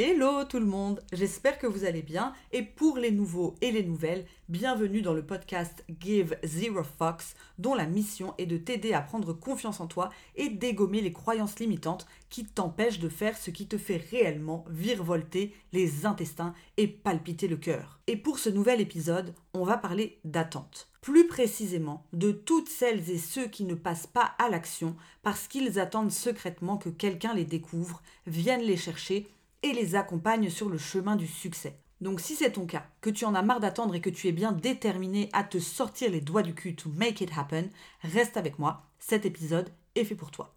Hello tout le monde, j'espère que vous allez bien et pour les nouveaux et les nouvelles, bienvenue dans le podcast Give Zero Fox dont la mission est de t'aider à prendre confiance en toi et dégommer les croyances limitantes qui t'empêchent de faire ce qui te fait réellement virevolter les intestins et palpiter le cœur. Et pour ce nouvel épisode, on va parler d'attente. Plus précisément, de toutes celles et ceux qui ne passent pas à l'action parce qu'ils attendent secrètement que quelqu'un les découvre, vienne les chercher et les accompagne sur le chemin du succès. Donc si c'est ton cas, que tu en as marre d'attendre et que tu es bien déterminé à te sortir les doigts du cul to make it happen, reste avec moi, cet épisode est fait pour toi.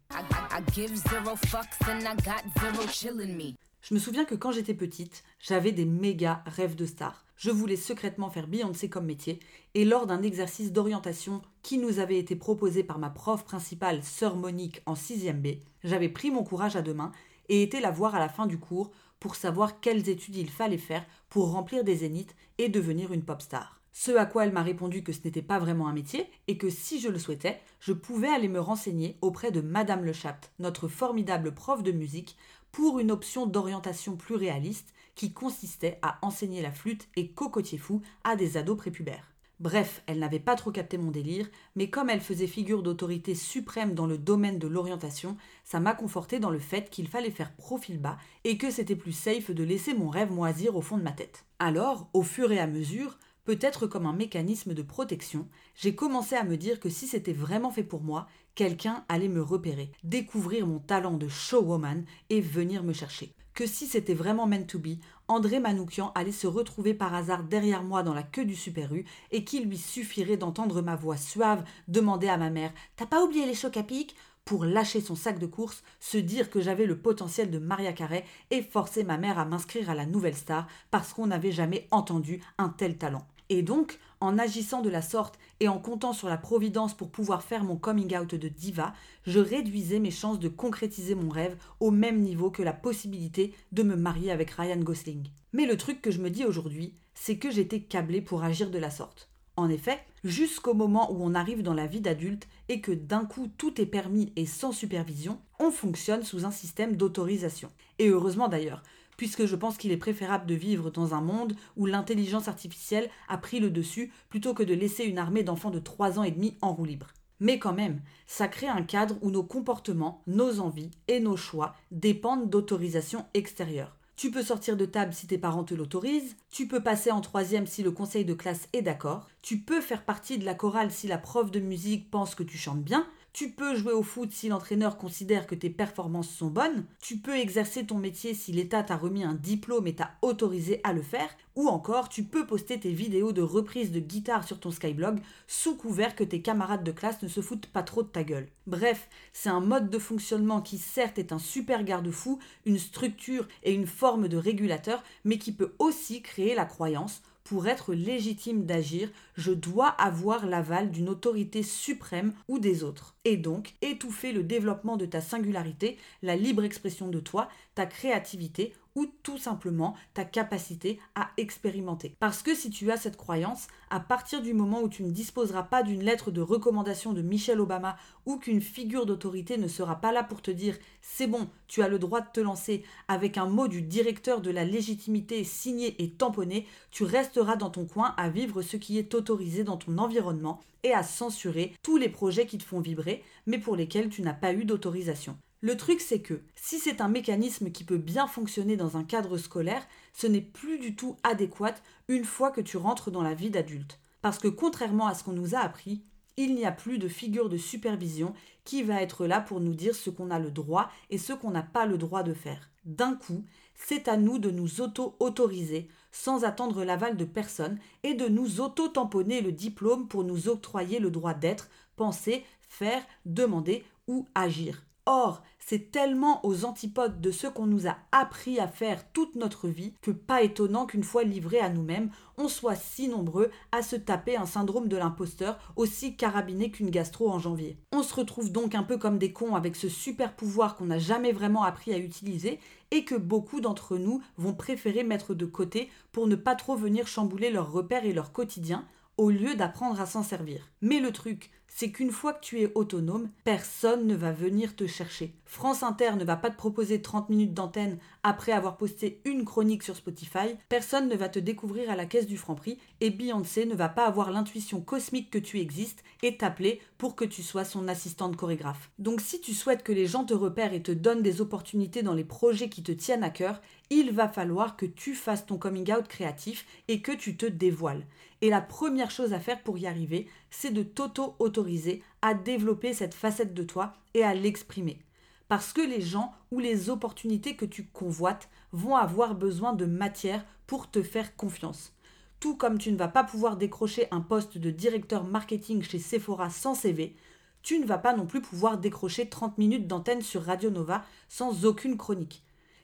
Je me souviens que quand j'étais petite, j'avais des méga rêves de star. Je voulais secrètement faire Beyoncé comme métier, et lors d'un exercice d'orientation qui nous avait été proposé par ma prof principale, sœur Monique, en 6ème B, j'avais pris mon courage à deux mains et été la voir à la fin du cours pour savoir quelles études il fallait faire pour remplir des zéniths et devenir une pop star. Ce à quoi elle m'a répondu que ce n'était pas vraiment un métier et que si je le souhaitais, je pouvais aller me renseigner auprès de Madame Le Chapt, notre formidable prof de musique, pour une option d'orientation plus réaliste qui consistait à enseigner la flûte et cocotier fou à des ados prépubères. Bref, elle n'avait pas trop capté mon délire, mais comme elle faisait figure d'autorité suprême dans le domaine de l'orientation, ça m'a conforté dans le fait qu'il fallait faire profil bas et que c'était plus safe de laisser mon rêve moisir au fond de ma tête. Alors, au fur et à mesure, peut-être comme un mécanisme de protection, j'ai commencé à me dire que si c'était vraiment fait pour moi, quelqu'un allait me repérer, découvrir mon talent de showwoman et venir me chercher que si c'était vraiment meant to be, André Manoukian allait se retrouver par hasard derrière moi dans la queue du Super U et qu'il lui suffirait d'entendre ma voix suave demander à ma mère T'as pas oublié les chocs à pic? pour lâcher son sac de course, se dire que j'avais le potentiel de Maria Carey et forcer ma mère à m'inscrire à la nouvelle star parce qu'on n'avait jamais entendu un tel talent. Et donc, en agissant de la sorte et en comptant sur la providence pour pouvoir faire mon coming out de diva, je réduisais mes chances de concrétiser mon rêve au même niveau que la possibilité de me marier avec Ryan Gosling. Mais le truc que je me dis aujourd'hui, c'est que j'étais câblée pour agir de la sorte. En effet, jusqu'au moment où on arrive dans la vie d'adulte et que d'un coup tout est permis et sans supervision, on fonctionne sous un système d'autorisation. Et heureusement d'ailleurs, puisque je pense qu'il est préférable de vivre dans un monde où l'intelligence artificielle a pris le dessus plutôt que de laisser une armée d'enfants de 3 ans et demi en roue libre. Mais quand même, ça crée un cadre où nos comportements, nos envies et nos choix dépendent d'autorisation extérieure. Tu peux sortir de table si tes parents te l'autorisent, tu peux passer en troisième si le conseil de classe est d'accord, tu peux faire partie de la chorale si la prof de musique pense que tu chantes bien, tu peux jouer au foot si l'entraîneur considère que tes performances sont bonnes. Tu peux exercer ton métier si l'État t'a remis un diplôme et t'a autorisé à le faire. Ou encore, tu peux poster tes vidéos de reprise de guitare sur ton Skyblog sous couvert que tes camarades de classe ne se foutent pas trop de ta gueule. Bref, c'est un mode de fonctionnement qui certes est un super garde-fou, une structure et une forme de régulateur, mais qui peut aussi créer la croyance pour être légitime d'agir, je dois avoir l'aval d'une autorité suprême ou des autres. Et donc, étouffer le développement de ta singularité, la libre expression de toi, ta créativité ou tout simplement ta capacité à expérimenter. Parce que si tu as cette croyance, à partir du moment où tu ne disposeras pas d'une lettre de recommandation de Michelle Obama ou qu'une figure d'autorité ne sera pas là pour te dire c'est bon, tu as le droit de te lancer avec un mot du directeur de la légitimité signé et tamponné, tu resteras dans ton coin à vivre ce qui est autorisé dans ton environnement et à censurer tous les projets qui te font vibrer mais pour lesquels tu n'as pas eu d'autorisation. Le truc, c'est que si c'est un mécanisme qui peut bien fonctionner dans un cadre scolaire, ce n'est plus du tout adéquat une fois que tu rentres dans la vie d'adulte. Parce que contrairement à ce qu'on nous a appris, il n'y a plus de figure de supervision qui va être là pour nous dire ce qu'on a le droit et ce qu'on n'a pas le droit de faire. D'un coup, c'est à nous de nous auto-autoriser sans attendre l'aval de personne et de nous auto-tamponner le diplôme pour nous octroyer le droit d'être, penser, faire, demander ou agir. Or, c'est tellement aux antipodes de ce qu'on nous a appris à faire toute notre vie que pas étonnant qu'une fois livrés à nous-mêmes, on soit si nombreux à se taper un syndrome de l'imposteur aussi carabiné qu'une gastro en janvier. On se retrouve donc un peu comme des cons avec ce super pouvoir qu'on n'a jamais vraiment appris à utiliser et que beaucoup d'entre nous vont préférer mettre de côté pour ne pas trop venir chambouler leurs repères et leur quotidien au lieu d'apprendre à s'en servir. Mais le truc, c'est qu'une fois que tu es autonome, personne ne va venir te chercher. France Inter ne va pas te proposer 30 minutes d'antenne après avoir posté une chronique sur Spotify, personne ne va te découvrir à la caisse du Franprix et Beyoncé ne va pas avoir l'intuition cosmique que tu existes et t'appeler pour que tu sois son assistante chorégraphe. Donc si tu souhaites que les gens te repèrent et te donnent des opportunités dans les projets qui te tiennent à cœur, il va falloir que tu fasses ton coming out créatif et que tu te dévoiles. Et la première chose à faire pour y arriver, c'est de t'auto-autoriser à développer cette facette de toi et à l'exprimer. Parce que les gens ou les opportunités que tu convoites vont avoir besoin de matière pour te faire confiance. Tout comme tu ne vas pas pouvoir décrocher un poste de directeur marketing chez Sephora sans CV, tu ne vas pas non plus pouvoir décrocher 30 minutes d'antenne sur Radio Nova sans aucune chronique.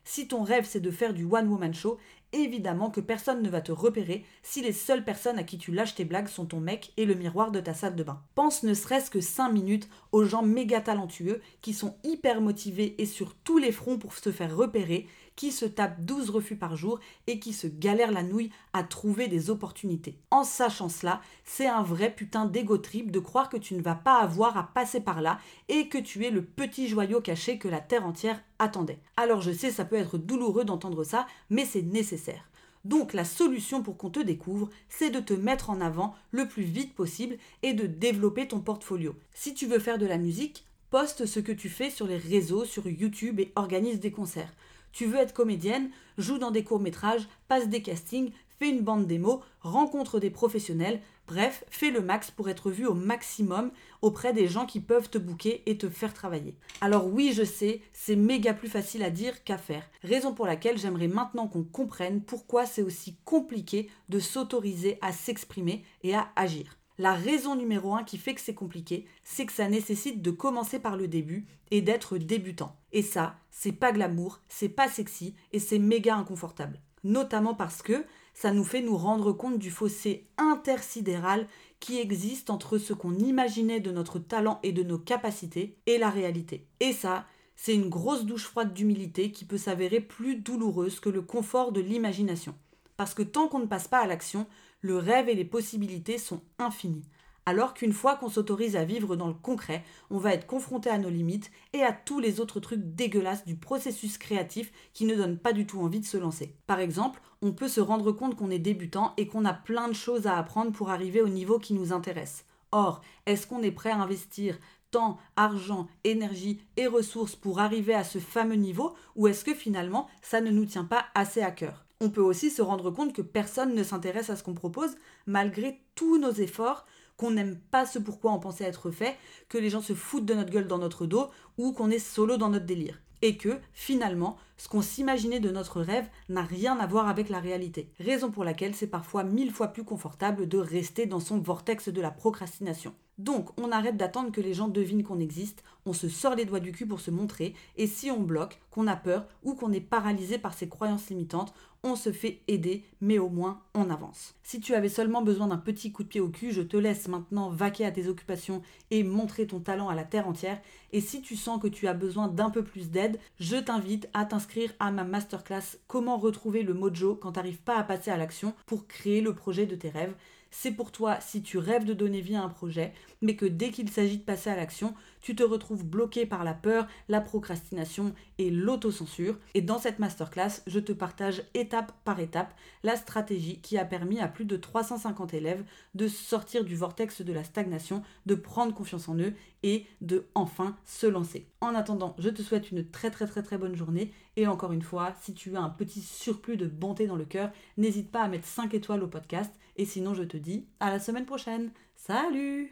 Si ton rêve c'est de faire du one-woman show, évidemment que personne ne va te repérer si les seules personnes à qui tu lâches tes blagues sont ton mec et le miroir de ta salle de bain. Pense ne serait-ce que 5 minutes aux gens méga talentueux qui sont hyper motivés et sur tous les fronts pour se faire repérer, qui se tapent 12 refus par jour et qui se galèrent la nouille à trouver des opportunités. En sachant cela, c'est un vrai putain d'égo trip de croire que tu ne vas pas avoir à passer par là et que tu es le petit joyau caché que la terre entière attendait. Alors je sais, ça peut être douloureux d'entendre ça, mais c'est nécessaire. Donc la solution pour qu'on te découvre, c'est de te mettre en avant le plus vite possible et de développer ton portfolio. Si tu veux faire de la musique, poste ce que tu fais sur les réseaux, sur YouTube et organise des concerts. Tu veux être comédienne, joue dans des courts-métrages, passe des castings, fais une bande démo, rencontre des professionnels, bref, fais le max pour être vu au maximum auprès des gens qui peuvent te bouquer et te faire travailler. Alors oui, je sais, c'est méga plus facile à dire qu'à faire. Raison pour laquelle j'aimerais maintenant qu'on comprenne pourquoi c'est aussi compliqué de s'autoriser à s'exprimer et à agir. La raison numéro un qui fait que c'est compliqué, c'est que ça nécessite de commencer par le début et d'être débutant. Et ça, c'est pas glamour, c'est pas sexy et c'est méga inconfortable. Notamment parce que ça nous fait nous rendre compte du fossé intersidéral qui existe entre ce qu'on imaginait de notre talent et de nos capacités et la réalité. Et ça, c'est une grosse douche froide d'humilité qui peut s'avérer plus douloureuse que le confort de l'imagination. Parce que tant qu'on ne passe pas à l'action, le rêve et les possibilités sont infinis. Alors qu'une fois qu'on s'autorise à vivre dans le concret, on va être confronté à nos limites et à tous les autres trucs dégueulasses du processus créatif qui ne donnent pas du tout envie de se lancer. Par exemple, on peut se rendre compte qu'on est débutant et qu'on a plein de choses à apprendre pour arriver au niveau qui nous intéresse. Or, est-ce qu'on est prêt à investir temps, argent, énergie et ressources pour arriver à ce fameux niveau ou est-ce que finalement ça ne nous tient pas assez à cœur? On peut aussi se rendre compte que personne ne s'intéresse à ce qu'on propose, malgré tous nos efforts, qu'on n'aime pas ce pourquoi on pensait être fait, que les gens se foutent de notre gueule dans notre dos, ou qu'on est solo dans notre délire. Et que, finalement, ce qu'on s'imaginait de notre rêve n'a rien à voir avec la réalité. Raison pour laquelle c'est parfois mille fois plus confortable de rester dans son vortex de la procrastination. Donc, on arrête d'attendre que les gens devinent qu'on existe, on se sort les doigts du cul pour se montrer, et si on bloque, qu'on a peur ou qu'on est paralysé par ses croyances limitantes, on se fait aider, mais au moins on avance. Si tu avais seulement besoin d'un petit coup de pied au cul, je te laisse maintenant vaquer à tes occupations et montrer ton talent à la terre entière. Et si tu sens que tu as besoin d'un peu plus d'aide, je t'invite à t'inscrire à ma masterclass Comment retrouver le mojo quand tu n'arrives pas à passer à l'action pour créer le projet de tes rêves c'est pour toi si tu rêves de donner vie à un projet, mais que dès qu'il s'agit de passer à l'action, tu te retrouves bloqué par la peur, la procrastination et l'autocensure. Et dans cette masterclass, je te partage étape par étape la stratégie qui a permis à plus de 350 élèves de sortir du vortex de la stagnation, de prendre confiance en eux et de enfin se lancer. En attendant, je te souhaite une très très très très bonne journée et encore une fois, si tu as un petit surplus de bonté dans le cœur, n'hésite pas à mettre 5 étoiles au podcast et sinon je te dis à la semaine prochaine. Salut